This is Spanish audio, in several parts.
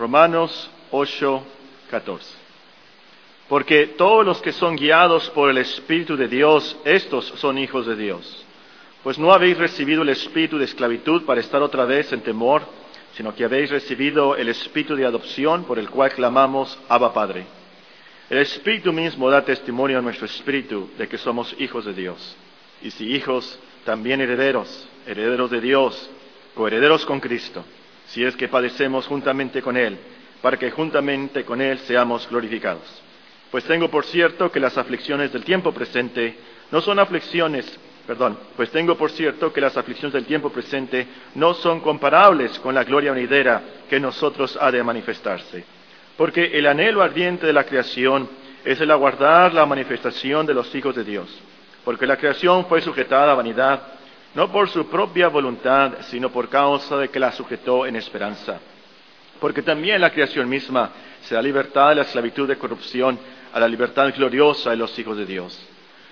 Romanos 8, 14. Porque todos los que son guiados por el Espíritu de Dios, estos son hijos de Dios. Pues no habéis recibido el espíritu de esclavitud para estar otra vez en temor, sino que habéis recibido el espíritu de adopción por el cual clamamos Abba Padre. El espíritu mismo da testimonio a nuestro espíritu de que somos hijos de Dios. Y si hijos, también herederos, herederos de Dios, coherederos con Cristo, si es que padecemos juntamente con Él, para que juntamente con Él seamos glorificados. Pues tengo por cierto que las aflicciones del tiempo presente no son aflicciones, perdón, pues tengo por cierto que las aflicciones del tiempo presente no son comparables con la gloria venidera que en nosotros ha de manifestarse. Porque el anhelo ardiente de la creación es el aguardar la manifestación de los hijos de Dios. Porque la creación fue sujetada a vanidad, no por su propia voluntad, sino por causa de que la sujetó en esperanza. Porque también la creación misma se da libertad de la esclavitud de corrupción a la libertad gloriosa de los hijos de Dios.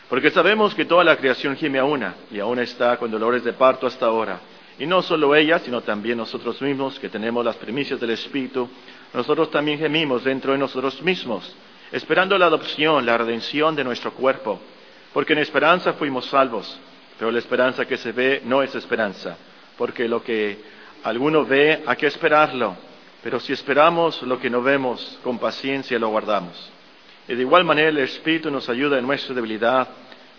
Porque sabemos que toda la creación gime a una y aún está con dolores de parto hasta ahora. Y no solo ella, sino también nosotros mismos que tenemos las primicias del Espíritu, nosotros también gemimos dentro de nosotros mismos, esperando la adopción, la redención de nuestro cuerpo. Porque en esperanza fuimos salvos, pero la esperanza que se ve no es esperanza, porque lo que alguno ve hay que esperarlo, pero si esperamos lo que no vemos, con paciencia lo guardamos. Y de igual manera el Espíritu nos ayuda en nuestra debilidad,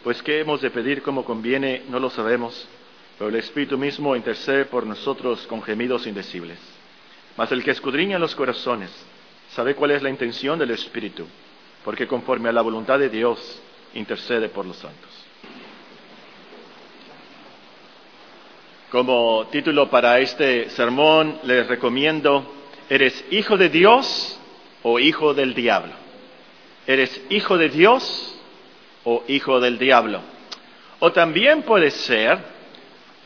pues qué hemos de pedir como conviene no lo sabemos, pero el Espíritu mismo intercede por nosotros con gemidos indecibles. Mas el que escudriña los corazones sabe cuál es la intención del Espíritu, porque conforme a la voluntad de Dios intercede por los santos. Como título para este sermón les recomiendo, ¿eres hijo de Dios o hijo del diablo? ¿Eres hijo de Dios o hijo del diablo? O también puede ser,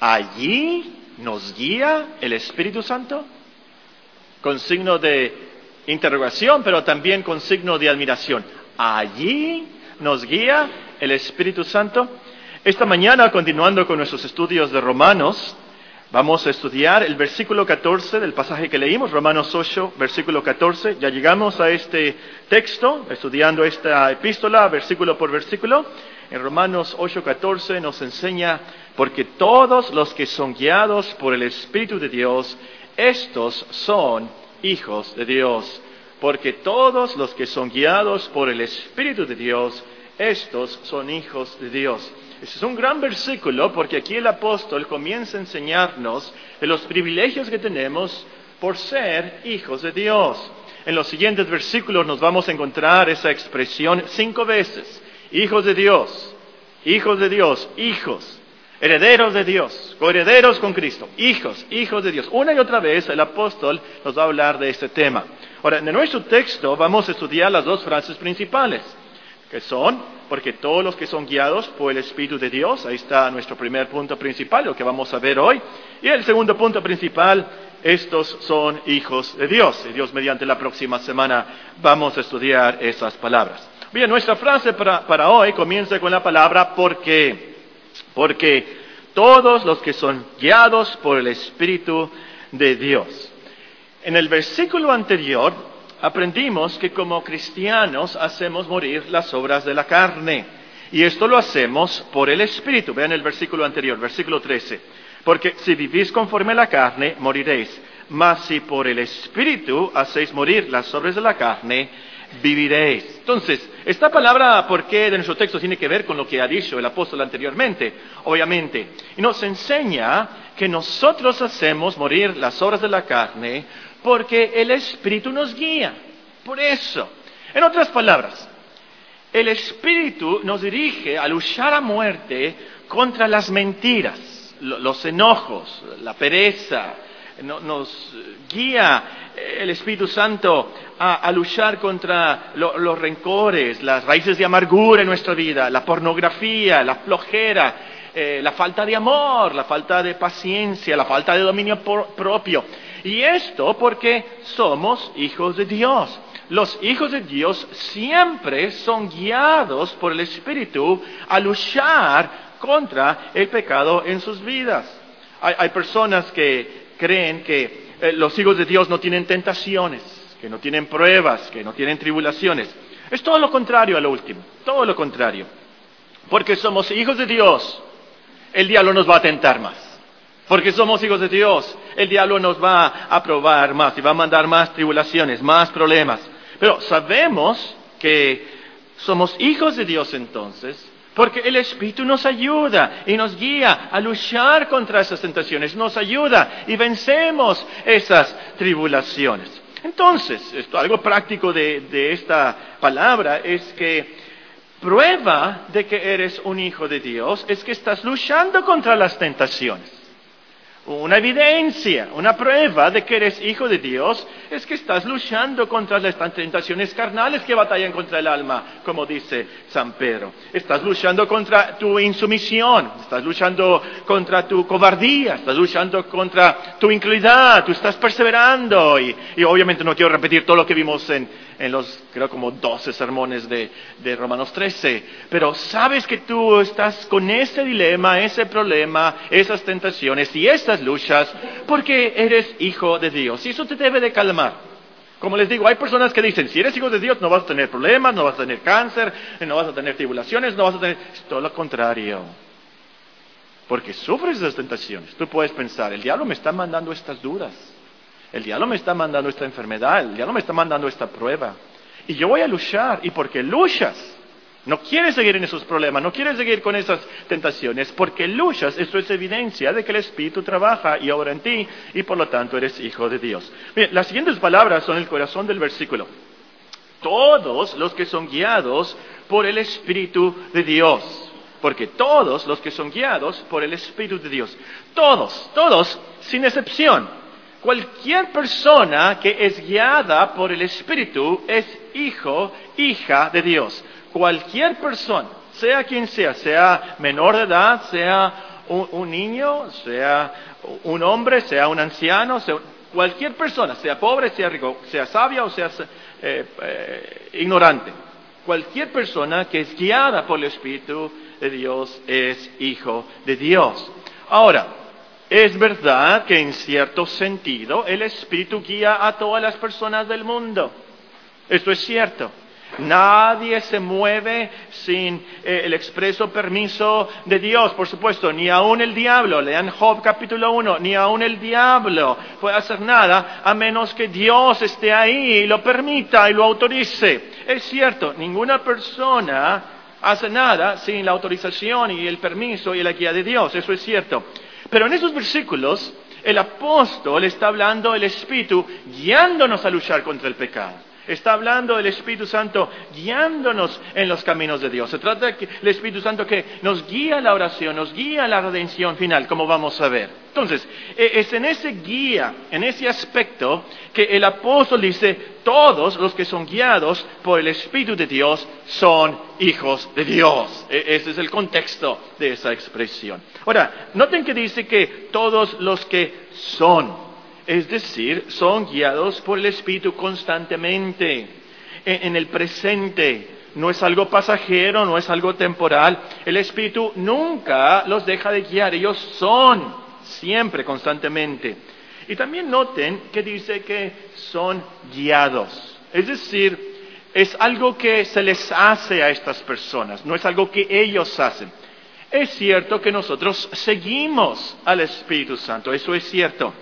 allí nos guía el Espíritu Santo, con signo de interrogación, pero también con signo de admiración. Allí nos guía el Espíritu Santo. Esta mañana, continuando con nuestros estudios de Romanos, Vamos a estudiar el versículo 14 del pasaje que leímos, Romanos 8, versículo 14. Ya llegamos a este texto, estudiando esta epístola, versículo por versículo. En Romanos 8, 14 nos enseña, porque todos los que son guiados por el Espíritu de Dios, estos son hijos de Dios. Porque todos los que son guiados por el Espíritu de Dios, estos son hijos de Dios. Ese es un gran versículo porque aquí el apóstol comienza a enseñarnos de los privilegios que tenemos por ser hijos de Dios. En los siguientes versículos nos vamos a encontrar esa expresión cinco veces. Hijos de Dios, hijos de Dios, hijos, herederos de Dios, coherederos con Cristo, hijos, hijos de Dios. Una y otra vez el apóstol nos va a hablar de este tema. Ahora, en nuestro texto vamos a estudiar las dos frases principales, que son porque todos los que son guiados por el Espíritu de Dios, ahí está nuestro primer punto principal, lo que vamos a ver hoy. Y el segundo punto principal, estos son hijos de Dios. Y Dios mediante la próxima semana vamos a estudiar esas palabras. Bien, nuestra frase para, para hoy comienza con la palabra porque. Porque todos los que son guiados por el Espíritu de Dios. En el versículo anterior aprendimos que como cristianos hacemos morir las obras de la carne. Y esto lo hacemos por el Espíritu. Vean el versículo anterior, versículo 13. Porque si vivís conforme a la carne, moriréis. Mas si por el Espíritu hacéis morir las obras de la carne, viviréis. Entonces, esta palabra, ¿por qué de nuestro texto tiene que ver con lo que ha dicho el apóstol anteriormente? Obviamente. Y nos enseña que nosotros hacemos morir las obras de la carne porque el Espíritu nos guía. Por eso, en otras palabras, el Espíritu nos dirige a luchar a muerte contra las mentiras, los enojos, la pereza. Nos guía el Espíritu Santo a, luchar contra los rencores, las raíces de amargura en nuestra vida, la pornografía, la flojera, eh, la falta de amor, la falta de paciencia, la falta de dominio propio. Y esto porque somos hijos de Dios. Los hijos de Dios siempre son guiados por el Espíritu a luchar contra el pecado en sus vidas. Hay, personas que creen que eh, los hijos de Dios no tienen tentaciones, que no tienen pruebas, que no tienen tribulaciones. Es todo lo contrario a lo último, todo lo contrario. Porque somos hijos de Dios, el diablo nos va a tentar más. Porque somos hijos de Dios, el diablo nos va a probar más y va a mandar más tribulaciones, más problemas. Pero sabemos que somos hijos de Dios entonces, porque el Espíritu nos ayuda y nos guía a luchar contra esas tentaciones, nos ayuda y vencemos esas tribulaciones. Entonces, esto, algo práctico de, de esta palabra es que prueba de que eres un hijo de Dios es que estás luchando contra las tentaciones una evidencia, una prueba de que eres hijo de Dios, es que estás luchando contra las tentaciones carnales que batallan contra el alma, como dice San Pedro. Estás luchando contra tu insumisión, estás luchando contra tu cobardía, estás luchando contra tu incredulidad, tú estás perseverando. Y, y obviamente no quiero repetir todo lo que vimos en, en los, creo, como 12 sermones de, de Romanos 13. Pero sabes que tú estás con ese dilema, ese problema, esas tentaciones y esas luchas porque eres hijo de Dios. Y eso te debe de calmar. Como les digo, hay personas que dicen, si eres hijo de Dios no vas a tener problemas, no vas a tener cáncer, no vas a tener tribulaciones, no vas a tener... Es todo lo contrario. Porque sufres esas tentaciones. Tú puedes pensar, el diablo me está mandando estas dudas. El diablo me está mandando esta enfermedad, el diablo me está mandando esta prueba. Y yo voy a luchar, y porque luchas, no quieres seguir en esos problemas, no quieres seguir con esas tentaciones, porque luchas, esto es evidencia de que el Espíritu trabaja y obra en ti, y por lo tanto eres hijo de Dios. Bien, las siguientes palabras son el corazón del versículo. Todos los que son guiados por el Espíritu de Dios. Porque todos los que son guiados por el Espíritu de Dios. Todos, todos, sin excepción. Cualquier persona que es guiada por el Espíritu es hijo, hija de Dios. Cualquier persona, sea quien sea, sea menor de edad, sea un, niño, sea un hombre, sea un anciano, cualquier persona, sea pobre, sea rico, sea sabia o sea eh, eh, ignorante. Cualquier persona que es guiada por el Espíritu de Dios es hijo de Dios. Ahora, es verdad que en cierto sentido el Espíritu guía a todas las personas del mundo. Esto es cierto. Nadie se mueve sin eh, el expreso permiso de Dios, por supuesto, ni aun el diablo, lean Job capítulo 1, ni aun el diablo puede hacer nada a menos que Dios esté ahí y lo permita y lo autorice. Es cierto, ninguna persona hace nada sin la autorización y el permiso y la guía de Dios, eso es cierto. Pero en esos versículos el apóstol está hablando del Espíritu guiándonos a luchar contra el pecado. Está hablando del Espíritu Santo guiándonos en los caminos de Dios. Se trata del Espíritu Santo que nos guía la oración, nos guía la redención final, como vamos a ver. Entonces, e, es en ese guía, en ese aspecto, que el apóstol dice, todos los que son guiados por el Espíritu de Dios son hijos de Dios. E, ese es el contexto de esa expresión. Ahora, noten que dice que todos los que son es decir, son guiados por el Espíritu constantemente, en, el presente. No es algo pasajero, no es algo temporal. El Espíritu nunca los deja de guiar, ellos son siempre, constantemente. Y también noten que dice que son guiados. Es decir, es algo que se les hace a estas personas, no es algo que ellos hacen. Es cierto que nosotros seguimos al Espíritu Santo, eso es cierto.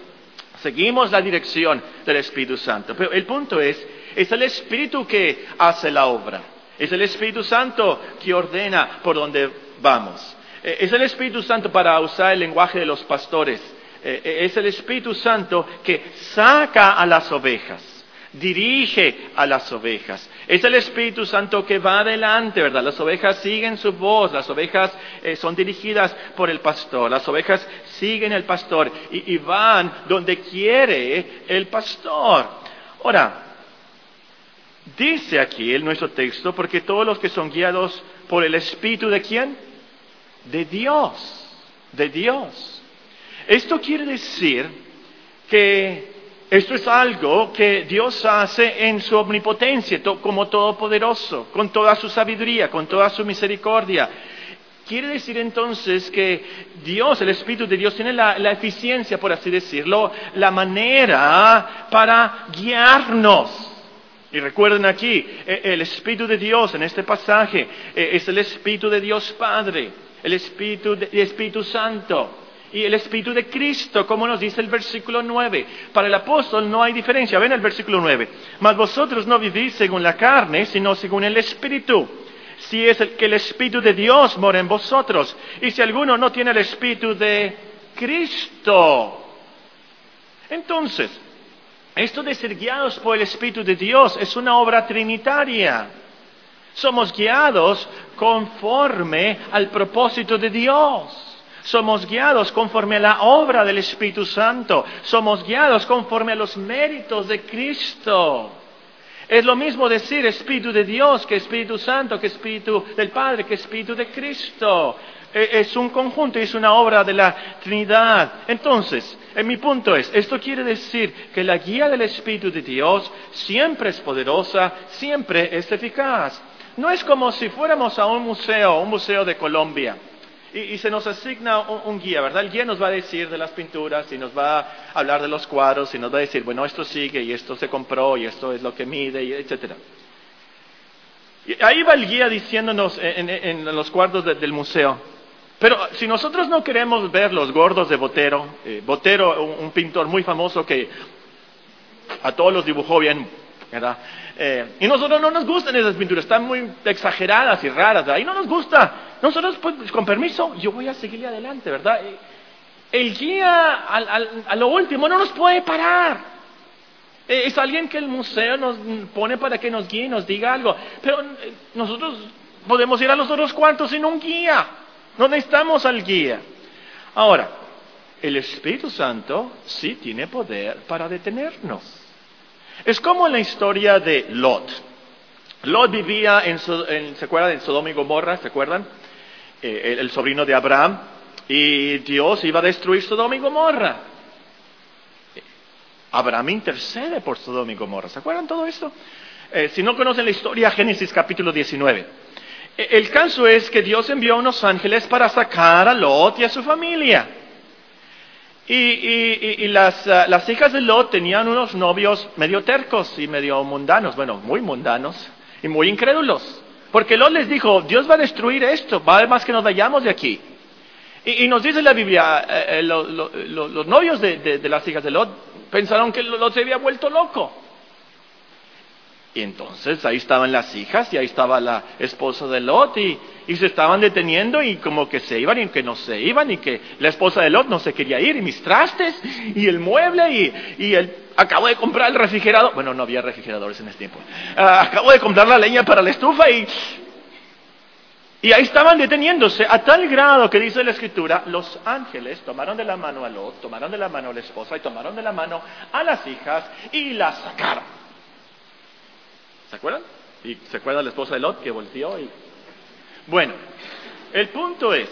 Seguimos la dirección del Espíritu Santo. Pero el punto es, es el Espíritu que hace la obra. Es el Espíritu Santo que ordena por dónde vamos. Eh, es el Espíritu Santo para usar el lenguaje de los pastores. Eh, eh, es el Espíritu Santo que saca a las ovejas dirige a las ovejas. Es el Espíritu Santo que va adelante, ¿verdad? Las ovejas siguen su voz, las ovejas eh, son dirigidas por el pastor, las ovejas siguen el pastor y, y van donde quiere el pastor. Ahora, dice aquí en nuestro texto, porque todos los que son guiados por el Espíritu de quién? De Dios, de Dios. Esto quiere decir que esto es algo que Dios hace en su omnipotencia, como todopoderoso, con toda su sabiduría, con toda su misericordia. Quiere decir entonces que Dios, el Espíritu de Dios, tiene la, eficiencia, por así decirlo, la manera para guiarnos. Y recuerden aquí, e, el Espíritu de Dios en este pasaje e, es el Espíritu de Dios Padre, el Espíritu, el Espíritu Santo y el Espíritu de Cristo, como nos dice el versículo 9. Para el apóstol no hay diferencia. Ven el versículo 9. Mas vosotros no vivís según la carne, sino según el Espíritu. Si es el, que el Espíritu de Dios mora en vosotros. Y si alguno no tiene el Espíritu de Cristo. Entonces, esto de ser guiados por el Espíritu de Dios es una obra trinitaria. Somos guiados conforme al propósito de Dios. Somos guiados conforme a la obra del Espíritu Santo. Somos guiados conforme a los méritos de Cristo. Es lo mismo decir Espíritu de Dios que Espíritu Santo, que Espíritu del Padre, que Espíritu de Cristo. E, es un conjunto, es una obra de la Trinidad. Entonces, en mi punto es, esto quiere decir que la guía del Espíritu de Dios siempre es poderosa, siempre es eficaz. No es como si fuéramos a un museo, un museo de Colombia y, se nos asigna un, guía, ¿verdad? El guía nos va a decir de las pinturas y nos va a hablar de los cuadros y nos va a decir, bueno, esto sigue y esto se compró y esto es lo que mide, y etcétera. Y ahí va el guía diciéndonos en, los cuadros del museo. Pero si nosotros no queremos ver los gordos de Botero, eh, Botero, un, pintor muy famoso que a todos los dibujó bien, ¿verdad? Eh, y nosotros no nos gustan esas pinturas, están muy exageradas y raras, ahí no nos gusta. Nosotros, pues, con permiso, yo voy a seguirle adelante, ¿verdad? El guía, a lo último, no nos puede parar. Eh, es alguien que el museo nos pone para que nos guíe nos diga algo. Pero eh, nosotros podemos ir a los otros cuantos sin un guía. No necesitamos al guía. Ahora, el Espíritu Santo sí tiene poder para detenernos. Es como en la historia de Lot. Lot vivía en, ¿se acuerdan? En Sodoma y Gomorra, ¿se acuerdan? Eh, el, sobrino de Abraham, y Dios iba a destruir Sodoma y Gomorra. Abraham intercede por Sodoma y Gomorra. ¿Se acuerdan todo esto? Eh, si no conocen la historia, Génesis capítulo 19. Eh, el caso es que Dios envió unos ángeles para sacar a Lot y a su familia. Y, las, ah, las, hijas de Lot tenían unos novios medio tercos y medio mundanos, bueno, muy mundanos y muy incrédulos. Porque Lot les dijo, Dios va a destruir esto, vale más que nos vayamos de aquí. Y, nos dice la Biblia, eh, eh, los novios de, las hijas de Lot pensaron que Lot se había vuelto loco. Y entonces ahí estaban las hijas y ahí estaba la esposa de Lot y, se estaban deteniendo y como que se iban y que no se iban y que la esposa de Lot no se quería ir y mis trastes y el mueble y, y el, acabo de comprar el refrigerador, bueno no había refrigeradores en ese tiempo, ah, acabo de comprar la leña para la estufa y, y ahí estaban deteniéndose a tal grado que dice la escritura, los ángeles tomaron de la mano a Lot, tomaron de la mano a la esposa y tomaron de la mano a las hijas y las sacaron. ¿Se acuerdan? Y se acuerda la esposa de Lot que volteó y... Bueno, el punto es,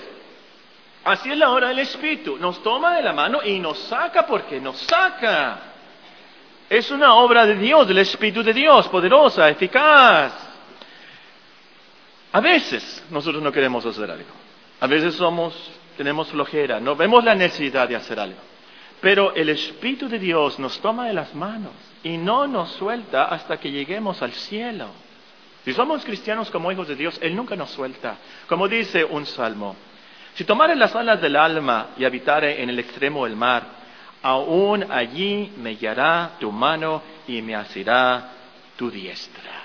así es la hora del Espíritu. Nos toma de la mano y nos saca porque nos saca. Es una obra de Dios, del Espíritu de Dios, poderosa, eficaz. A veces nosotros no queremos hacer algo. A veces somos, tenemos flojera, no vemos la necesidad de hacer algo. Pero el Espíritu de Dios nos toma de las manos y no nos suelta hasta que lleguemos al cielo. Si somos cristianos como hijos de Dios, Él nunca nos suelta. Como dice un salmo, si tomare las alas del alma y habitare en el extremo del mar, aún allí me guiará tu mano y me asirá tu diestra.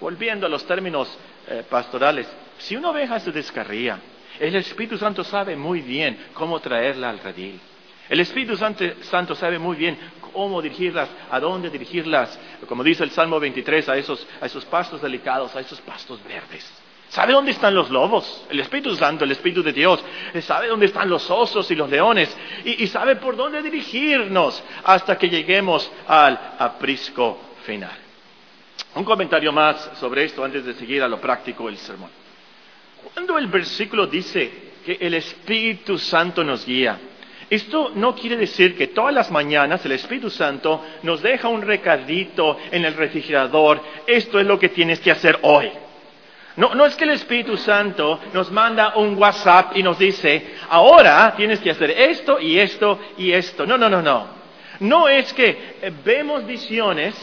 Volviendo a los términos eh, pastorales, si una oveja se descarría, el Espíritu Santo sabe muy bien cómo traerla al redil. El Espíritu Santo, sabe muy bien cómo dirigirlas, a dónde dirigirlas, como dice el Salmo 23, a esos, a esos pastos delicados, a esos pastos verdes. Sabe dónde están los lobos, el Espíritu Santo, el Espíritu de Dios. Sabe dónde están los osos y los leones. Y, sabe por dónde dirigirnos hasta que lleguemos al aprisco final. Un comentario más sobre esto antes de seguir a lo práctico del sermón. Cuando el versículo dice que el Espíritu Santo nos guía, esto no quiere decir que todas las mañanas el Espíritu Santo nos deja un recadito en el refrigerador, esto es lo que tienes que hacer hoy. No, no es que el Espíritu Santo nos manda un WhatsApp y nos dice, ahora tienes que hacer esto y esto y esto. No, no, no, no. No es que eh, vemos visiones,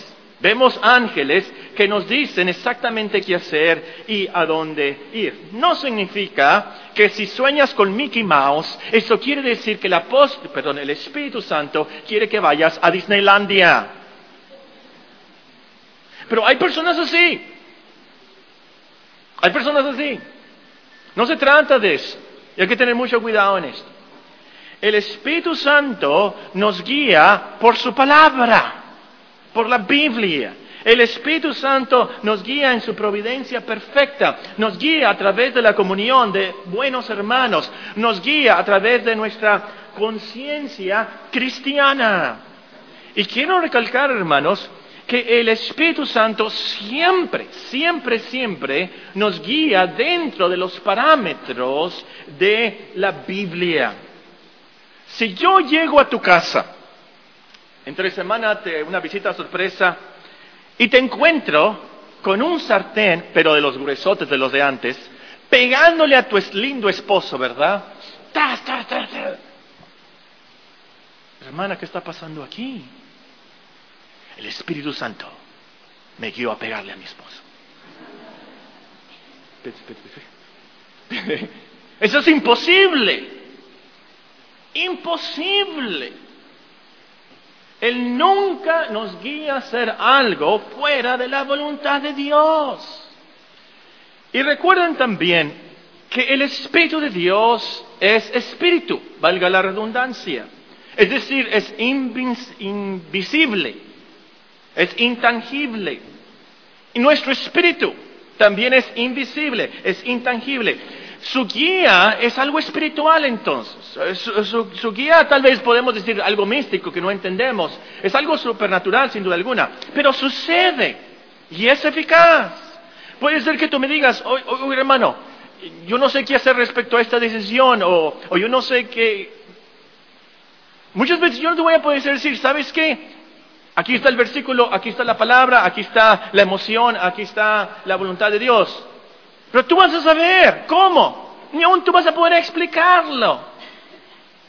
vemos ángeles que nos dicen exactamente qué hacer y a dónde ir. No significa que si sueñas con Mickey Mouse, eso quiere decir que la post, perdón, el Espíritu Santo quiere que vayas a Disneylandia. Pero hay personas así. Hay personas así. No se trata de eso. Y hay que tener mucho cuidado en esto. El Espíritu Santo nos guía por su palabra, por la Biblia. El Espíritu Santo nos guía en su providencia perfecta, nos guía a través de la comunión de buenos hermanos, nos guía a través de nuestra conciencia cristiana. Y quiero recalcar, hermanos, que el Espíritu Santo siempre, siempre, siempre nos guía dentro de los parámetros de la Biblia. Si yo llego a tu casa, entre semana te, una visita sorpresa, y te encuentro con un sartén, pero de los gruesotes de los de antes, pegándole a tu lindo esposo, ¿verdad? Hermana, ¿qué está pasando aquí? el Espíritu Santo me guió a pegarle a mi esposo. Eso es imposible. Imposible. Él nunca nos guía a hacer algo fuera de la voluntad de Dios. Y recuerden también que el Espíritu de Dios es espíritu, valga la redundancia. Es decir, es invisible es intangible. Y nuestro espíritu también es invisible, es intangible. Su guía es algo espiritual entonces. Su, guía tal vez podemos decir algo místico que no entendemos. Es algo supernatural sin duda alguna. Pero sucede y es eficaz. Puede ser que tú me digas, oye, hermano, yo no sé qué hacer respecto a esta decisión o, o yo no sé qué... Muchas veces yo no te voy a poder decir, ¿sabes qué? Aquí está el versículo, aquí está la palabra, aquí está la emoción, aquí está la voluntad de Dios. Pero tú vas a saber cómo, ni aún tú vas a poder explicarlo.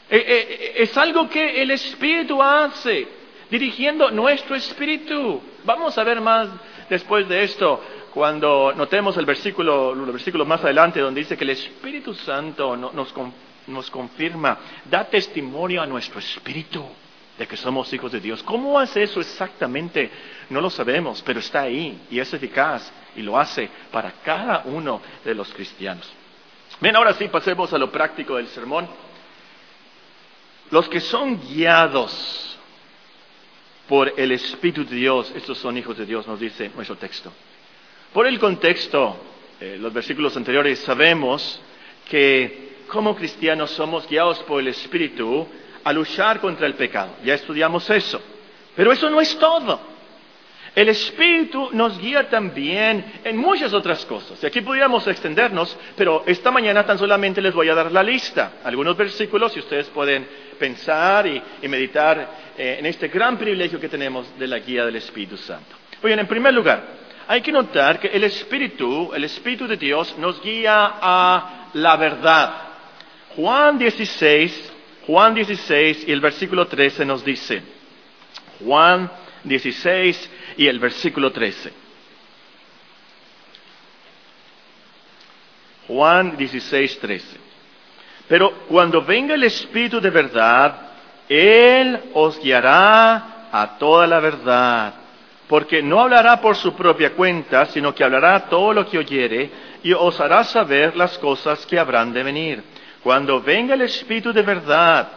Eh, eh, eh, es algo que el Espíritu hace, dirigiendo nuestro espíritu. Vamos a ver más después de esto, cuando notemos el versículo, los versículos más adelante, donde dice que el Espíritu Santo nos, nos confirma, da testimonio a nuestro espíritu de que somos hijos de Dios. ¿Cómo hace eso exactamente? No lo sabemos, pero está ahí y es eficaz y lo hace para cada uno de los cristianos. Bien, ahora sí, pasemos a lo práctico del sermón. Los que son guiados por el Espíritu de Dios, estos son hijos de Dios, nos dice nuestro texto. Por el contexto, eh, los versículos anteriores, sabemos que como cristianos somos guiados por el Espíritu a luchar contra el pecado. Ya estudiamos eso. Pero eso no es todo. El Espíritu nos guía también en muchas otras cosas. Y aquí podríamos extendernos, pero esta mañana tan solamente les voy a dar la lista, algunos versículos y ustedes pueden pensar y, meditar eh, en este gran privilegio que tenemos de la guía del Espíritu Santo. Muy en primer lugar, hay que notar que el Espíritu, el Espíritu de Dios, nos guía a la verdad. Juan 16, Juan 16 y el versículo 13 nos dice, Juan 16 y el versículo 13. Juan 16, 13. Pero cuando venga el Espíritu de verdad, Él os guiará a toda la verdad, porque no hablará por su propia cuenta, sino que hablará todo lo que oyere y os hará saber las cosas que habrán de venir. Cuando venga el Espíritu de verdad,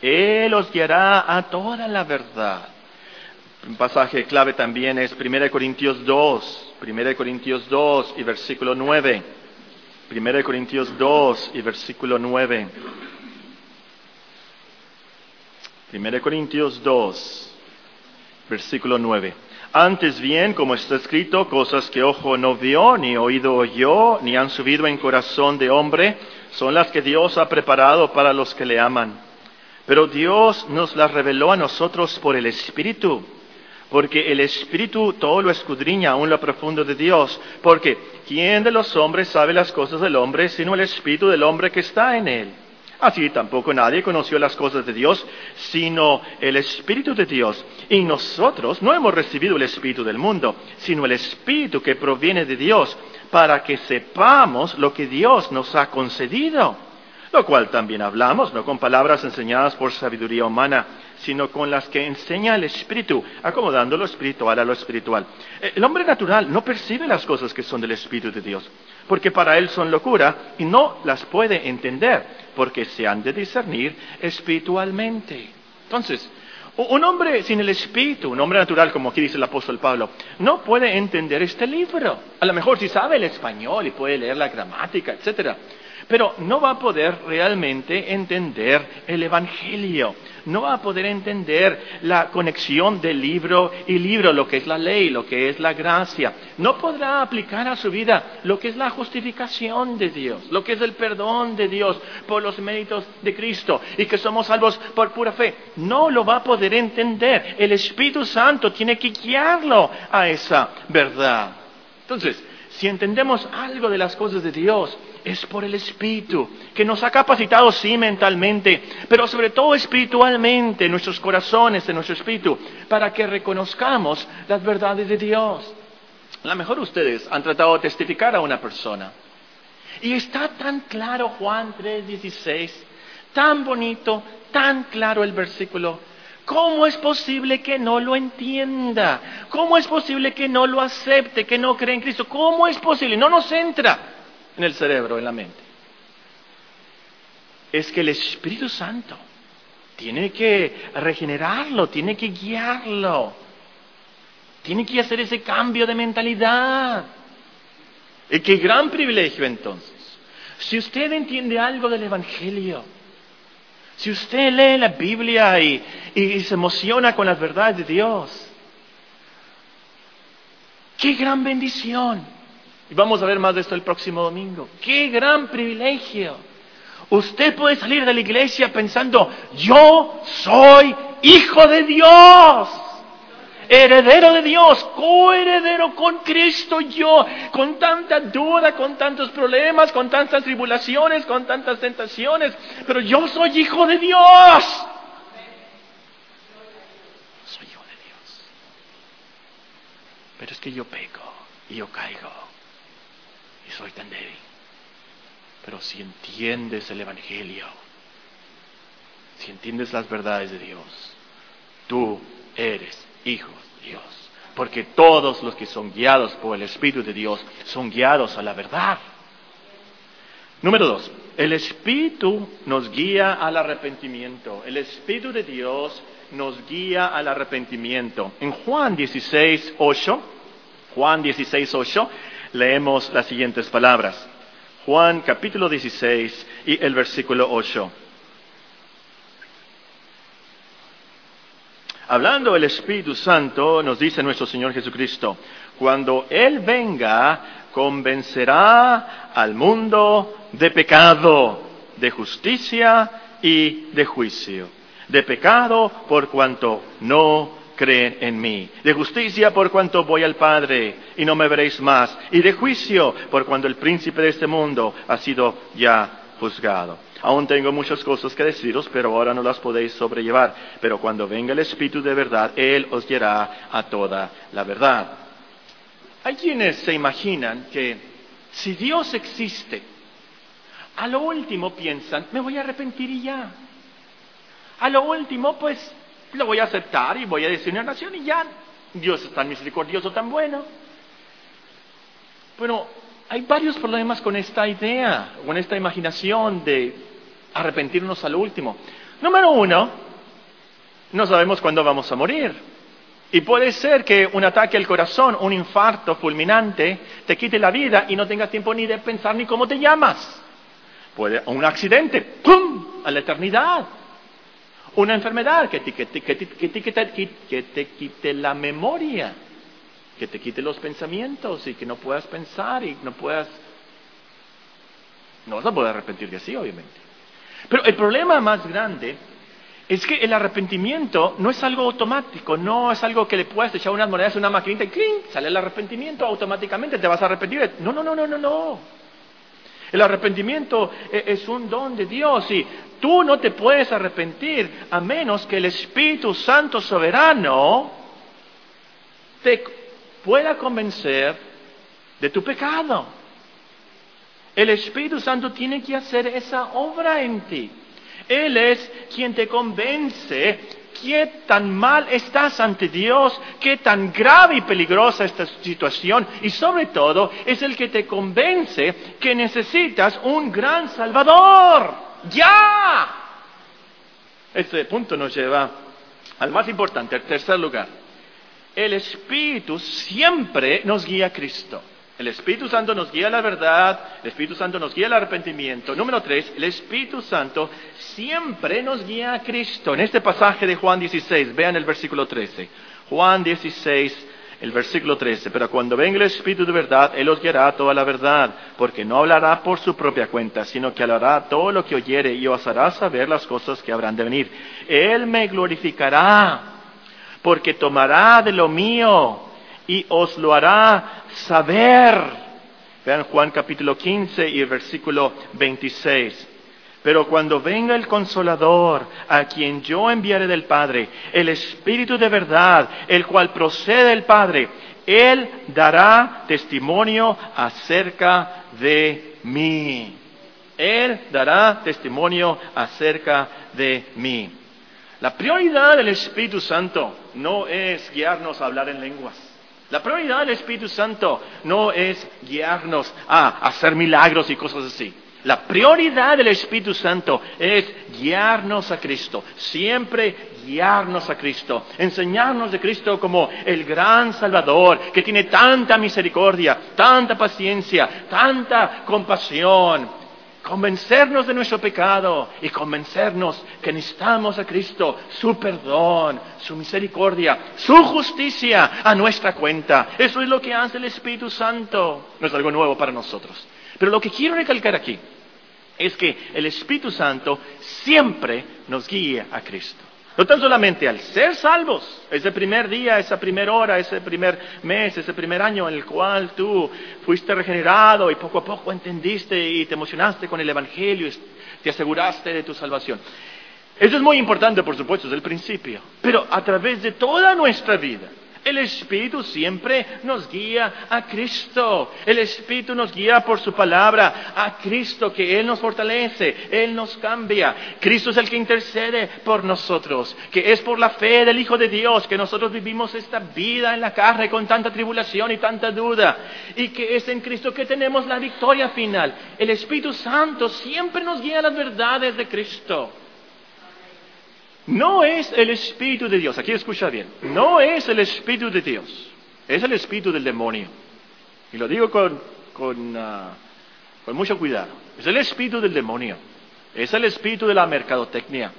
Él os guiará a toda la verdad. Un pasaje clave también es 1 Corintios 2, 1 Corintios 2 y versículo 9. 1 Corintios 2 y versículo 9. 1 Corintios 2, versículo 9. Antes bien, como está escrito, cosas que ojo no vio, ni oído oyó, ni han subido en corazón de hombre, son las que Dios ha preparado para los que le aman. Pero Dios nos las reveló a nosotros por el Espíritu, porque el Espíritu todo lo escudriña aún lo profundo de Dios, porque ¿quién de los hombres sabe las cosas del hombre sino el Espíritu del hombre que está en él? Así tampoco nadie conoció las cosas de Dios, sino el Espíritu de Dios. Y nosotros no hemos recibido el Espíritu del mundo, sino el Espíritu que proviene de Dios, para que sepamos lo que Dios nos ha concedido lo cual también hablamos, no con palabras enseñadas por sabiduría humana, sino con las que enseña el Espíritu, acomodando lo espiritual a lo espiritual. Eh, el hombre natural no percibe las cosas que son del Espíritu de Dios, porque para él son locura y no las puede entender, porque se han de discernir espiritualmente. Entonces, un hombre sin el Espíritu, un hombre natural, como aquí dice el apóstol Pablo, no puede entender este libro. A lo mejor si sabe el español y puede leer la gramática, etcétera, pero no va a poder realmente entender el Evangelio, no va a poder entender la conexión del libro y libro, lo que es la ley, lo que es la gracia. No podrá aplicar a su vida lo que es la justificación de Dios, lo que es el perdón de Dios por los méritos de Cristo y que somos salvos por pura fe. No lo va a poder entender. El Espíritu Santo tiene que guiarlo a esa verdad. Entonces, si entendemos algo de las cosas de Dios, es por el Espíritu, que nos ha capacitado, sí, mentalmente, pero sobre todo espiritualmente, en nuestros corazones, en nuestro espíritu, para que reconozcamos las verdades de Dios. A lo mejor ustedes han tratado de testificar a una persona. Y está tan claro Juan 3:16, tan bonito, tan claro el versículo. ¿Cómo es posible que no lo entienda? ¿Cómo es posible que no lo acepte, que no cree en Cristo? ¿Cómo es posible? No nos entra en el cerebro, en la mente. Es que el Espíritu Santo tiene que regenerarlo, tiene que guiarlo, tiene que hacer ese cambio de mentalidad. Y qué gran privilegio entonces. Si usted entiende algo del Evangelio, si usted lee la Biblia y, y, se emociona con las verdades de Dios, qué gran bendición. Y vamos a ver más de esto el próximo domingo. ¡Qué gran privilegio! Usted puede salir de la iglesia pensando, yo soy hijo de Dios, heredero de Dios, coheredero con Cristo yo, con tanta duda, con tantos problemas, con tantas tribulaciones, con tantas tentaciones, pero yo soy hijo de Dios. Soy hijo de Dios. Pero es que yo peco y yo caigo soy tan débil. Pero si entiendes el Evangelio, si entiendes las verdades de Dios, tú eres hijo de Dios. Porque todos los que son guiados por el Espíritu de Dios son guiados a la verdad. Número dos, el Espíritu nos guía al arrepentimiento. El Espíritu de Dios nos guía al arrepentimiento. En Juan 16, 8, Juan 16, 8, leemos las siguientes palabras. Juan capítulo 16 y el versículo 8. Hablando el Espíritu Santo, nos dice nuestro Señor Jesucristo, cuando Él venga, convencerá al mundo de pecado, de justicia y de juicio. De pecado por cuanto no creen en mí. De justicia por cuanto voy al Padre y no me veréis más. Y de juicio por cuando el príncipe de este mundo ha sido ya juzgado. Aún tengo muchas cosas que deciros, pero ahora no las podéis sobrellevar. Pero cuando venga el Espíritu de verdad, Él os guiará a toda la verdad. Hay quienes se imaginan que si Dios existe, a lo último piensan, me voy a arrepentir y ya. A lo último, pues lo voy a aceptar y voy a decir una nación y ya. Dios es tan misericordioso, tan bueno. Bueno, hay varios problemas con esta idea, con esta imaginación de arrepentirnos al último. Número uno, no sabemos cuándo vamos a morir. Y puede ser que un ataque al corazón, un infarto fulminante, te quite la vida y no tengas tiempo ni de pensar ni cómo te llamas. Puede un accidente, ¡pum! a la eternidad. Una enfermedad que te, quite la memoria, que te quite los pensamientos y que no puedas pensar y no puedas... No vas a poder arrepentir de así, obviamente. Pero el problema más grande es que el arrepentimiento no es algo automático, no es algo que le puedas echar unas monedas en una maquinita y ¡cling! sale el arrepentimiento automáticamente, te vas a arrepentir. No, no, no, no, no, no. El arrepentimiento e-, es un don de Dios y tú no te puedes arrepentir a menos que el Espíritu Santo soberano te pueda convencer de tu pecado. El Espíritu Santo tiene que hacer esa obra en ti. Él es quien te convence qué tan mal estás ante Dios, qué tan grave y peligrosa esta situación y sobre todo es el que te convence que necesitas un gran Salvador. ¡Ya! Este punto nos lleva al más importante, al tercer lugar. El Espíritu siempre nos guía a Cristo. El Espíritu Santo nos guía a la verdad, el Espíritu Santo nos guía al arrepentimiento. Número tres, el Espíritu Santo siempre nos guía a Cristo. En este pasaje de Juan 16, vean el versículo 13. Juan 16, el versículo 13. Pero cuando venga el Espíritu de verdad, Él os guiará toda la verdad, porque no hablará por su propia cuenta, sino que hablará todo lo que oyere y os hará saber las cosas que habrán de venir. Él me glorificará, porque tomará de lo mío y os lo hará saber. Vean Juan capítulo 15 y versículo 26. Pero cuando venga el consolador, a quien yo enviaré del Padre, el Espíritu de verdad, el cual procede del Padre, Él dará testimonio acerca de mí. Él dará testimonio acerca de mí. La prioridad del Espíritu Santo no es guiarnos a hablar en lenguas. La prioridad del Espíritu Santo no es guiarnos a hacer milagros y cosas así. La prioridad del Espíritu Santo es guiarnos a Cristo, siempre guiarnos a Cristo, enseñarnos de Cristo como el gran Salvador que tiene tanta misericordia, tanta paciencia, tanta compasión, convencernos de nuestro pecado y convencernos que necesitamos a Cristo, su perdón, su misericordia, su justicia a nuestra cuenta. Eso es lo que hace el Espíritu Santo. No es algo nuevo para nosotros. Pero lo que quiero recalcar aquí es que el Espíritu Santo siempre nos guía a Cristo. No tan solamente al ser salvos, ese primer día, esa primera hora, ese primer mes, ese primer año en el cual tú fuiste regenerado y poco a poco entendiste y te emocionaste con el Evangelio y te aseguraste de tu salvación. Eso es muy importante, por supuesto, desde el principio. Pero a través de toda nuestra vida, el Espíritu siempre nos guía a Cristo. El Espíritu nos guía por su palabra a Cristo, que Él nos fortalece, Él nos cambia. Cristo es el que intercede por nosotros, que es por la fe del Hijo de Dios que nosotros vivimos esta vida en la carne con tanta tribulación y tanta duda. Y que es en Cristo que tenemos la victoria final. El Espíritu Santo siempre nos guía a las verdades de Cristo. No es el Espíritu de Dios, aquí escucha bien, no es el Espíritu de Dios, es el Espíritu del demonio. Y lo digo con, con, ah, con mucho cuidado, es el Espíritu del demonio, es el Espíritu de la mercadotecnia,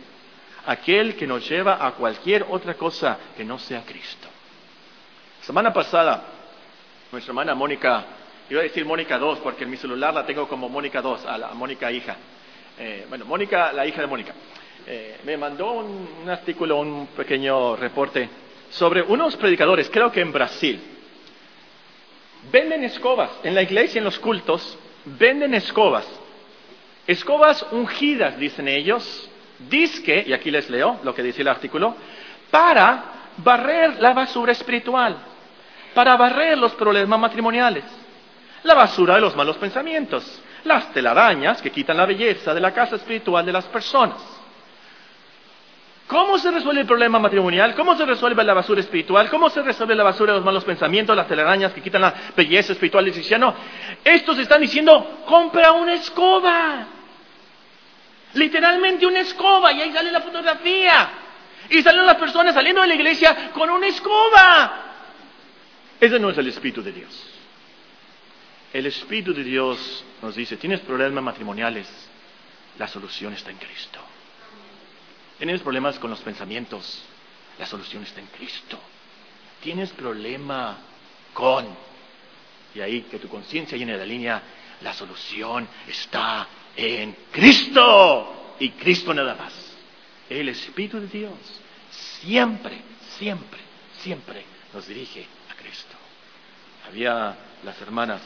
aquel que nos lleva a cualquier otra cosa que no sea Cristo. Semana pasada, nuestra hermana Mónica, iba a decir Mónica 2 porque en mi celular la tengo como Mónica 2, a la Mónica hija. Eh, bueno, Mónica, la hija de Mónica. Eh, me mandó un, artículo, un pequeño reporte sobre unos predicadores, creo que en Brasil. Venden escobas en la iglesia, en los cultos, venden escobas. Escobas ungidas, dicen ellos, disque, y aquí les leo lo que dice el artículo, para barrer la basura espiritual, para barrer los problemas matrimoniales, la basura de los malos pensamientos, las telarañas que quitan la belleza de la casa espiritual de las personas ¿Cómo se resuelve el problema matrimonial? ¿Cómo se resuelve la basura espiritual? ¿Cómo se resuelve la basura de los malos pensamientos, las telarañas que quitan la belleza espiritual del cristiano? Estos están diciendo, compra una escoba. Literalmente una escoba. Y ahí sale la fotografía. Y salen las personas saliendo de la iglesia con una escoba. Ese no es el Espíritu de Dios. El Espíritu de Dios nos dice, tienes problemas matrimoniales, la solución está en Cristo. Tienes problemas con los pensamientos, la solución está en Cristo. Tienes problema con, y ahí que tu conciencia llene la línea, la solución está en Cristo y Cristo nada más. El Espíritu de Dios siempre, siempre, siempre nos dirige a Cristo. Había las hermanas,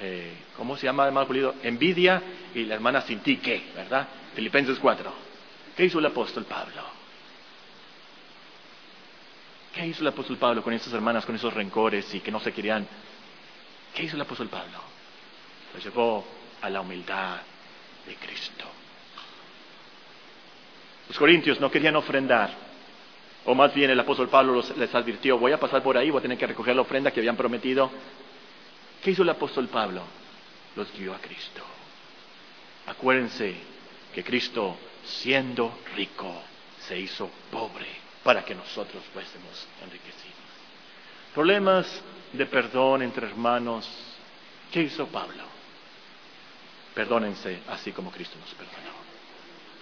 eh, ¿cómo se llama, hermano Pulido? Envidia y la hermana sin ti, ¿qué? ¿Verdad? Filipenses 4. ¿Qué hizo el apóstol Pablo? ¿Qué hizo el apóstol Pablo con esas hermanas, con esos rencores y que no se querían? ¿Qué hizo el apóstol Pablo? Lo llevó a la humildad de Cristo. Los corintios no querían ofrendar, o más bien el apóstol Pablo les advirtió, voy a pasar por ahí, voy a tener que recoger la ofrenda que habían prometido. ¿Qué hizo el apóstol Pablo? Los guió a Cristo. Acuérdense que Cristo, siendo rico, se hizo pobre para que nosotros fuésemos enriquecidos. Problemas de perdón entre hermanos. ¿Qué hizo Pablo? Perdónense así como Cristo nos perdonó.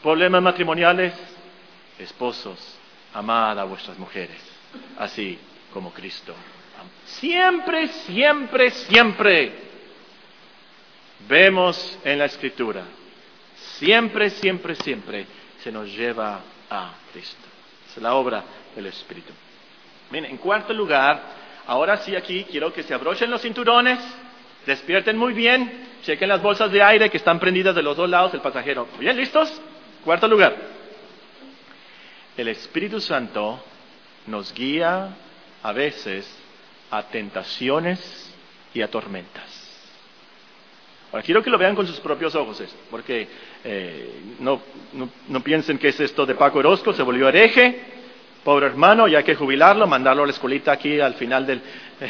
Problemas matrimoniales, esposos, amad a vuestras mujeres, así como Cristo. Siempre, siempre, siempre vemos en la Escritura, siempre, siempre, siempre se nos lleva a Cristo. Es la obra del Espíritu. Bien, en cuarto lugar, ahora sí aquí quiero que se abrochen los cinturones, despierten muy bien, chequen las bolsas de aire que están prendidas de los dos lados del pasajero. ¿Bien listos? Cuarto lugar, el Espíritu Santo nos guía a veces a tentaciones y a tormentas. Ahora, quiero que lo vean con sus propios ojos esto, porque eh, no, no, piensen que es esto de Paco Orozco, se volvió hereje, pobre hermano, y hay que jubilarlo, mandarlo a la escolita aquí al final del,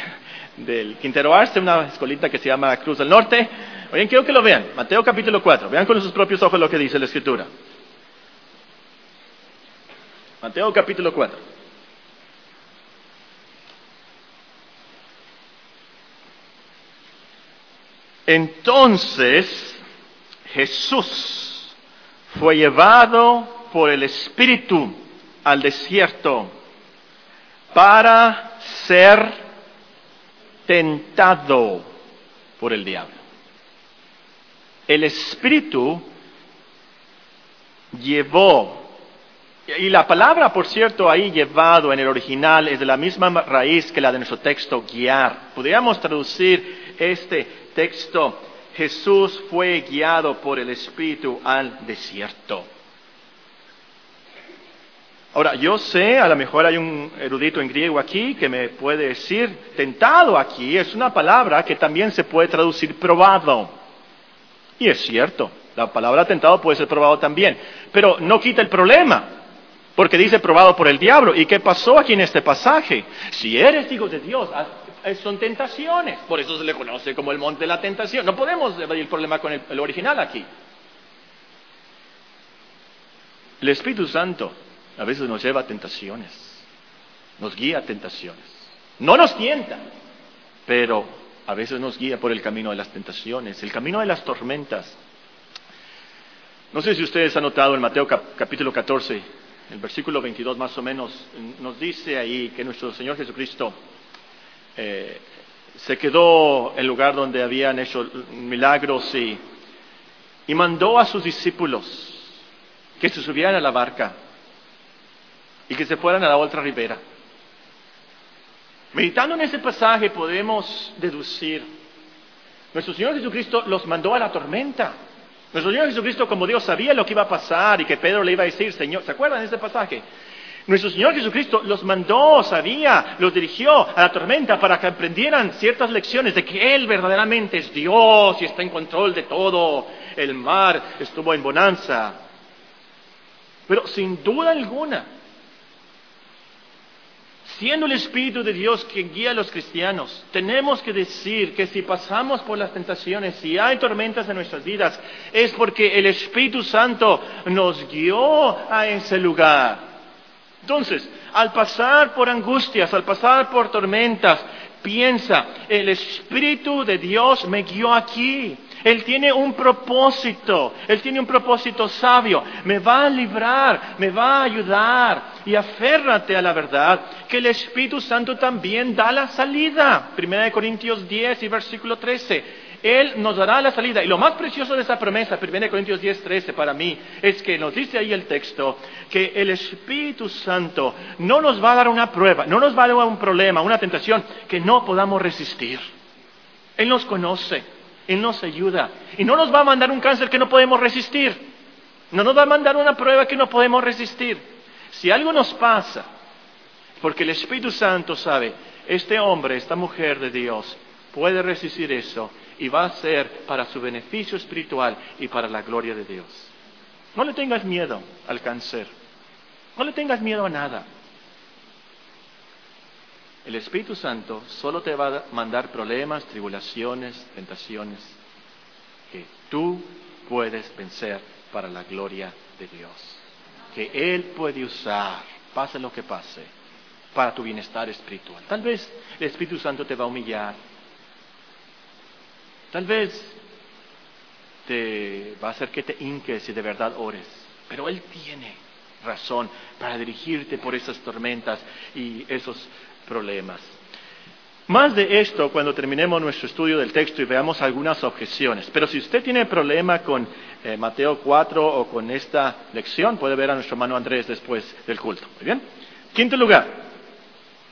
del Quintero Arce, una escolita que se llama Cruz del Norte. Oigan, quiero que lo vean, Mateo capítulo 4, vean con sus propios ojos lo que dice la Escritura. Mateo capítulo 4. Entonces Jesús fue llevado por el Espíritu al desierto para ser tentado por el diablo. El Espíritu llevó y la palabra, por cierto, ahí llevado en el original es de la misma raíz que la de nuestro texto guiar. Podríamos traducir este texto, Jesús fue guiado por el Espíritu al desierto. Ahora, yo sé, a lo mejor hay un erudito en griego aquí que me puede decir, tentado aquí es una palabra que también se puede traducir probado. Y es cierto, la palabra tentado puede ser probado también, pero no quita el problema. Porque dice probado por el diablo. ¿Y qué pasó aquí en este pasaje? Si eres hijo de Dios, son tentaciones. Por eso se le conoce como el monte de la tentación. No podemos evadir el problema con el, original aquí. El Espíritu Santo a veces nos lleva a tentaciones. Nos guía a tentaciones. No nos tienta, pero a veces nos guía por el camino de las tentaciones, el camino de las tormentas. No sé si ustedes han notado en Mateo capítulo 14, el versículo 22 más o menos nos dice ahí que nuestro Señor Jesucristo eh, se quedó el lugar donde habían hecho milagros y, y mandó a sus discípulos que se subieran a la barca y que se fueran a la otra ribera. Meditando en ese pasaje podemos deducir, nuestro Señor Jesucristo los mandó a la tormenta. Nuestro Señor Jesucristo, como Dios sabía lo que iba a pasar y que Pedro le iba a decir, Señor, ¿se acuerdan de ese pasaje? Nuestro Señor Jesucristo los mandó, sabía, los dirigió a la tormenta para que aprendieran ciertas lecciones de que Él verdaderamente es Dios y está en control de todo. El mar estuvo en bonanza. Pero sin duda alguna, siendo el Espíritu de Dios quien guía a los cristianos, tenemos que decir que si pasamos por las tentaciones, si hay tormentas en nuestras vidas, es porque el Espíritu Santo nos guió a ese lugar. Entonces, al pasar por angustias, al pasar por tormentas, piensa, el Espíritu de Dios me guió aquí. Él tiene un propósito, Él tiene un propósito sabio, me va a librar, me va a ayudar y aférrate a la verdad que el Espíritu Santo también da la salida. Primera de Corintios 10 y versículo 13. Él nos dará la salida. Y lo más precioso de esa promesa, 1 Corintios 10, 13, para mí, es que nos dice ahí el texto que el Espíritu Santo no nos va a dar una prueba, no nos va a dar un problema, una tentación que no podamos resistir. Él nos conoce, Él nos ayuda. Y no nos va a mandar un cáncer que no podemos resistir. No nos va a mandar una prueba que no podemos resistir. Si algo nos pasa, porque el Espíritu Santo sabe, este hombre, esta mujer de Dios, puede resistir eso y va a ser para su beneficio espiritual y para la gloria de Dios. No le tengas miedo al cáncer. No le tengas miedo a nada. El Espíritu Santo solo te va a mandar problemas, tribulaciones, tentaciones que tú puedes vencer para la gloria de Dios. Que Él puede usar, pase lo que pase, para tu bienestar espiritual. Tal vez el Espíritu Santo te va a humillar. Tal vez te va a hacer que te hinques y de verdad ores. Pero Él tiene razón para dirigirte por esas tormentas y esos problemas. Más de esto cuando terminemos nuestro estudio del texto y veamos algunas objeciones. Pero si usted tiene problema con eh, Mateo 4 o con esta lección, puede ver a nuestro hermano Andrés después del culto. Muy bien. Quinto lugar,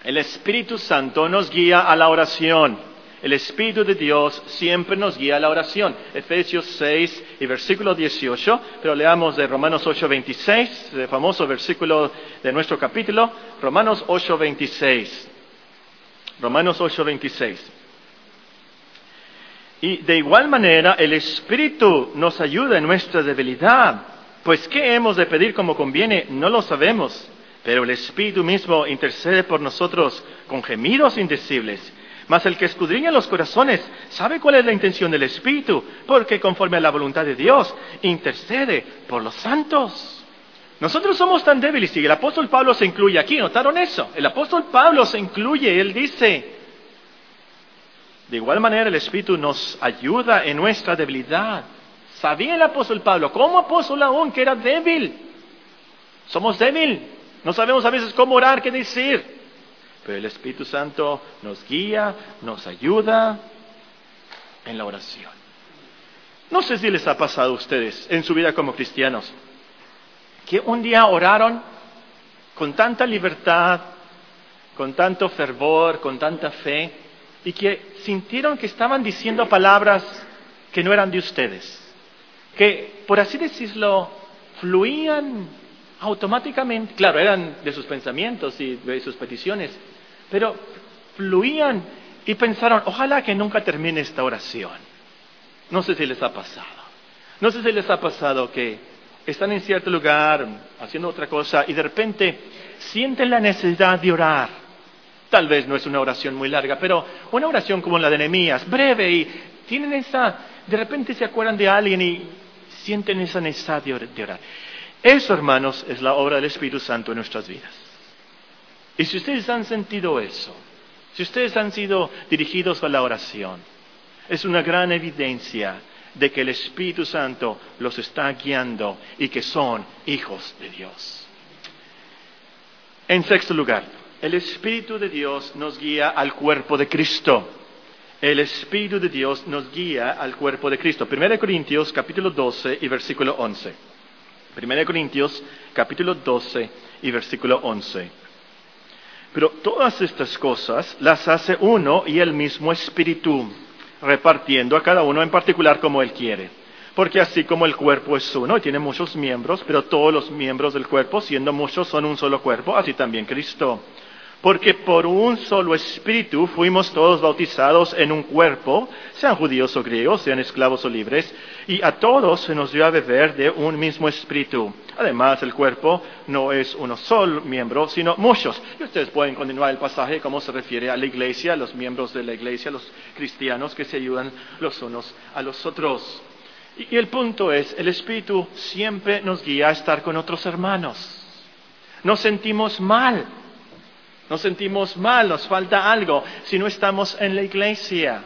el Espíritu Santo nos guía a la oración. El Espíritu de Dios siempre nos guía a la oración. Efesios 6 y versículo 18, pero leamos de Romanos 8, 26, el famoso versículo de nuestro capítulo, Romanos 8, 26. Romanos 8, 26. Y de igual manera el Espíritu nos ayuda en nuestra debilidad, pues ¿qué hemos de pedir como conviene? No lo sabemos, pero el Espíritu mismo intercede por nosotros con gemidos indecibles. Mas el que escudriña los corazones sabe cuál es la intención del Espíritu, porque conforme a la voluntad de Dios intercede por los santos. Nosotros somos tan débiles y el apóstol Pablo se incluye aquí, ¿notaron eso? El apóstol Pablo se incluye, él dice, de igual manera el Espíritu nos ayuda en nuestra debilidad. Sabía el apóstol Pablo, como apóstol aún, que era débil. Somos débil, no sabemos a veces cómo orar, qué decir. Pero el Espíritu Santo nos guía, nos ayuda en la oración. No sé si les ha pasado a ustedes en su vida como cristianos que un día oraron con tanta libertad, con tanto fervor, con tanta fe, y que sintieron que estaban diciendo palabras que no eran de ustedes, que, por así decirlo, fluían automáticamente, claro, eran de sus pensamientos y de sus peticiones, pero fluían y pensaron, ojalá que nunca termine esta oración. No sé si les ha pasado. No sé si les ha pasado que están en cierto lugar haciendo otra cosa y de repente sienten la necesidad de orar. Tal vez no es una oración muy larga, pero una oración como la de Nehemías, breve y tienen esa, de repente se acuerdan de alguien y sienten esa necesidad de orar. Eso, hermanos, es la obra del Espíritu Santo en nuestras vidas. Y si ustedes han sentido eso, si ustedes han sido dirigidos a la oración, es una gran evidencia de que el Espíritu Santo los está guiando y que son hijos de Dios. En sexto lugar, el Espíritu de Dios nos guía al cuerpo de Cristo. El Espíritu de Dios nos guía al cuerpo de Cristo. 1 Corintios capítulo 12 y versículo 11. 1 Corintios capítulo 12 y versículo 11. Pero todas estas cosas las hace uno y el mismo Espíritu repartiendo a cada uno en particular como Él quiere. Porque así como el cuerpo es uno y tiene muchos miembros, pero todos los miembros del cuerpo, siendo muchos, son un solo cuerpo, así también Cristo. Porque por un solo espíritu fuimos todos bautizados en un cuerpo, sean judíos o griegos, sean esclavos o libres, y a todos se nos dio a beber de un mismo espíritu. Además, el cuerpo no es uno solo miembro, sino muchos. Y ustedes pueden continuar el pasaje cómo se refiere a la iglesia, a los miembros de la iglesia, los cristianos que se ayudan los unos a los otros. Y el punto es, el espíritu siempre nos guía a estar con otros hermanos. Nos sentimos mal nos sentimos mal, nos falta algo si no estamos en la iglesia.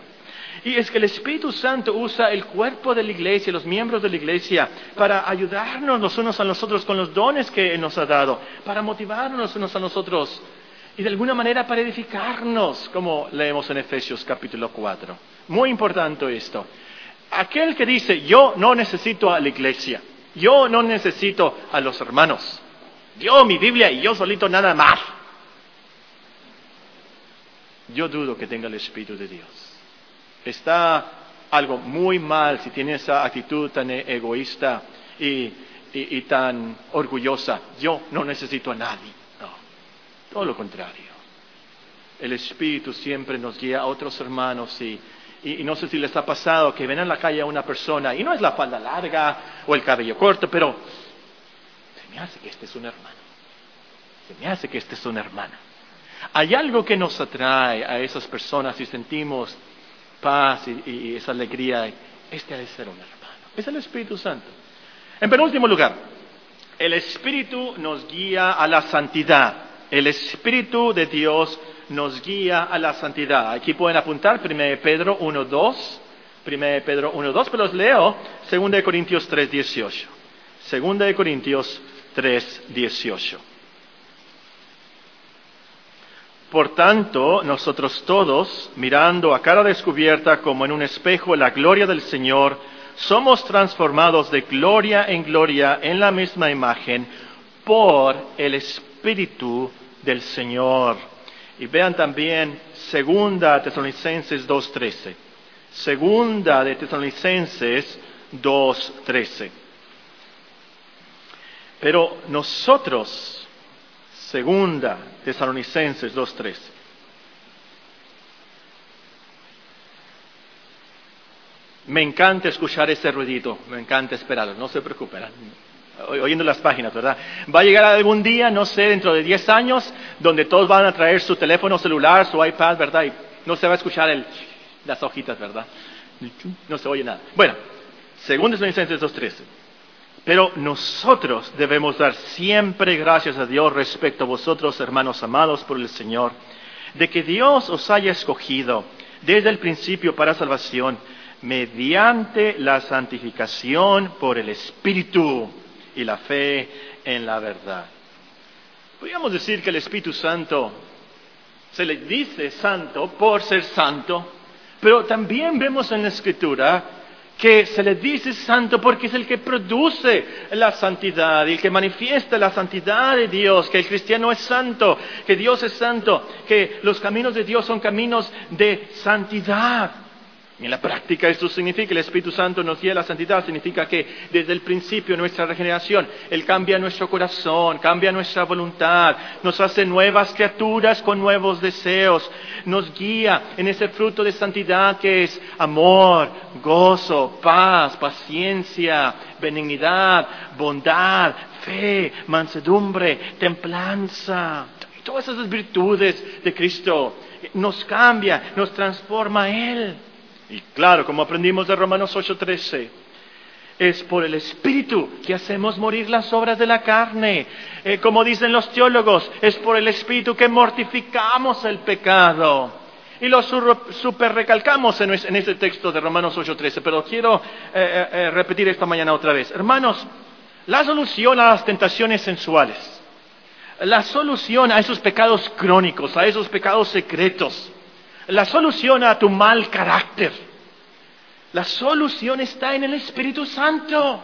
Y es que el Espíritu Santo usa el cuerpo de la iglesia, los miembros de la iglesia, para ayudarnos los unos a los otros con los dones que nos ha dado, para motivarnos unos a nosotros. y de alguna manera para edificarnos, como leemos en Efesios capítulo 4. Muy importante esto. Aquel que dice, yo no necesito a la iglesia, yo no necesito a los hermanos, yo mi Biblia y yo solito nada más. Yo dudo que tenga el Espíritu de Dios. Está algo muy mal si tiene esa actitud tan egoísta y, y tan orgullosa. Yo no necesito a nadie. No, todo lo contrario. El Espíritu siempre nos guía a otros hermanos y y, no sé si les ha pasado que ven en la calle a una persona y no es la falda larga o el cabello corto, pero se me hace que este es un hermano. Se me hace que este es una hermana. Hay algo que nos atrae a esas personas y sentimos paz y, esa alegría. Este ha de ser un hermano. Es el Espíritu Santo. En penúltimo lugar, el Espíritu nos guía a la santidad. El Espíritu de Dios nos guía a la santidad. Aquí pueden apuntar 1 Pedro 1.2, 1 Pedro 1.2, pero los leo 2 Corintios 3.18. 2 Corintios 3.18. Por tanto, nosotros todos, mirando a cara descubierta como en un espejo la gloria del Señor, somos transformados de gloria en gloria en la misma imagen por el Espíritu del Señor. Y vean también Segunda Tesalonicenses 2.13. Segunda de Tesalonicenses 2.13. Pero nosotros, Segunda Tesalonicenses 2.13. Me encanta escuchar ese ruidito, me encanta esperarlo, no se preocupen oyendo las páginas, ¿verdad? Va a llegar algún día, no sé, dentro de 10 años, donde todos van a traer su teléfono celular, su iPad, ¿verdad? Y no se va a escuchar el, las hojitas, ¿verdad? No se oye nada. Bueno, según Tesalonicenses 2.13. Pero nosotros debemos dar siempre gracias a Dios respecto a vosotros, hermanos amados por el Señor, de que Dios os haya escogido desde el principio para salvación, mediante la santificación por el Espíritu y la fe en la verdad. Podríamos decir que el Espíritu Santo se le dice santo por ser santo, pero también vemos en la Escritura que se le dice santo porque es el que produce la santidad el que manifiesta la santidad de Dios, que el cristiano es santo, que Dios es santo, que los caminos de Dios son caminos de santidad. En la práctica esto significa que el Espíritu Santo nos guía a la santidad, significa que desde el principio de nuestra regeneración, Él cambia nuestro corazón, cambia nuestra voluntad, nos hace nuevas criaturas con nuevos deseos, nos guía en ese fruto de santidad que es amor, gozo, paz, paciencia, benignidad, bondad, fe, mansedumbre, templanza. Todas esas virtudes de Cristo nos cambia, nos transforma Él. Y claro, como aprendimos de Romanos 8:13, es por el Espíritu que hacemos morir las obras de la carne. Eh, como dicen los teólogos, es por el Espíritu que mortificamos el pecado. Y lo super recalcamos en, ese texto de Romanos 8:13, pero quiero eh, eh, repetir esta mañana otra vez. Hermanos, la solución a las tentaciones sensuales, la solución a esos pecados crónicos, a esos pecados secretos, la solución a tu mal carácter. La solución está en el Espíritu Santo.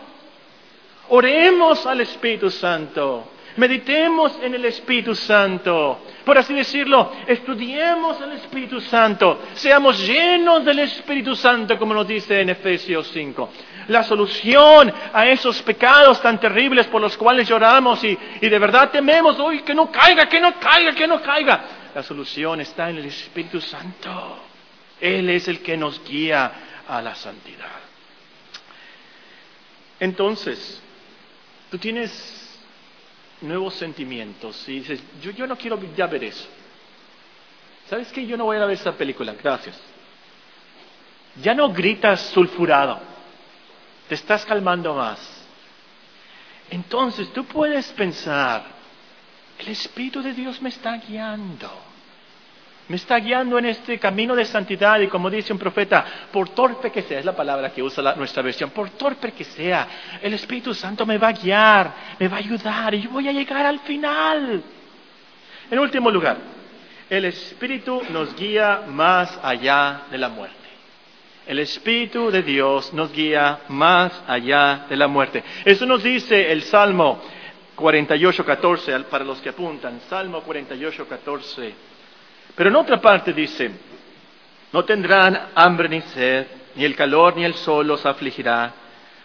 Oremos al Espíritu Santo. Meditemos en el Espíritu Santo. Por así decirlo, estudiemos el Espíritu Santo. Seamos llenos del Espíritu Santo, como nos dice en Efesios 5. La solución a esos pecados tan terribles por los cuales lloramos y, de verdad tememos, hoy que no caiga, que no caiga, que no caiga la solución está en el Espíritu Santo. Él es el que nos guía a la santidad. Entonces, tú tienes nuevos sentimientos y dices, yo, no quiero ya ver eso. ¿Sabes qué? Yo no voy a ver esa película, gracias. Ya no gritas sulfurado, te estás calmando más. Entonces tú puedes pensar, el Espíritu de Dios me está guiando. Me está guiando en este camino de santidad y como dice un profeta, por torpe que sea, es la palabra que usa nuestra versión, por torpe que sea, el Espíritu Santo me va a guiar, me va a ayudar y yo voy a llegar al final. En último lugar, El Espíritu nos guía más allá de la muerte. El Espíritu de Dios nos guía más allá de la muerte. Eso nos dice el Salmo 48, 14, para los que apuntan. Salmo 48, 14. Pero en otra parte dice, no tendrán hambre ni sed, ni el calor ni el sol los afligirá,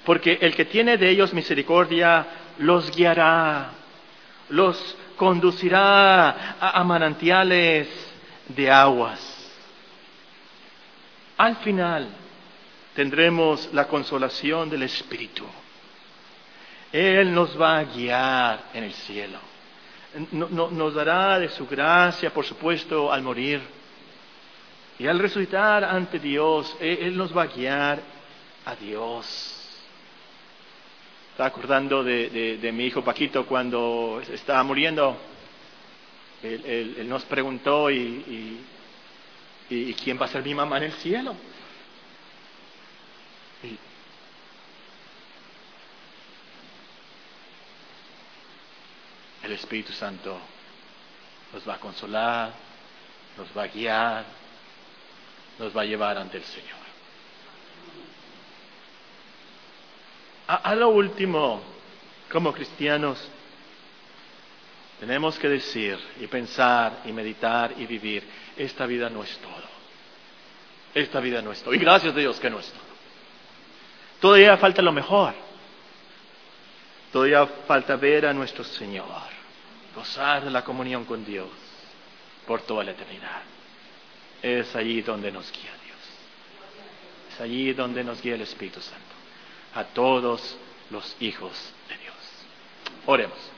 porque el que tiene de ellos misericordia los guiará, los conducirá a, manantiales de aguas. Al final tendremos la consolación del Espíritu. Él nos va a guiar en el cielo. nos dará de su gracia, por supuesto, al morir. Y al resucitar ante Dios, Él, nos va a guiar a Dios. Estaba acordando de, mi hijo Paquito cuando estaba muriendo. Él, nos preguntó y, y, quién va a ser mi mamá en el cielo. El Espíritu Santo nos va a consolar, nos va a guiar, nos va a llevar ante el Señor. A, lo último, como cristianos, tenemos que decir y pensar y meditar y vivir, esta vida no es todo. Esta vida no es todo. Y gracias a Dios que no es todo. Todavía falta lo mejor. Todavía falta ver a nuestro Señor, gozar de la comunión con Dios por toda la eternidad. Es allí donde nos guía Dios. Es allí donde nos guía el Espíritu Santo a todos los hijos de Dios. Oremos.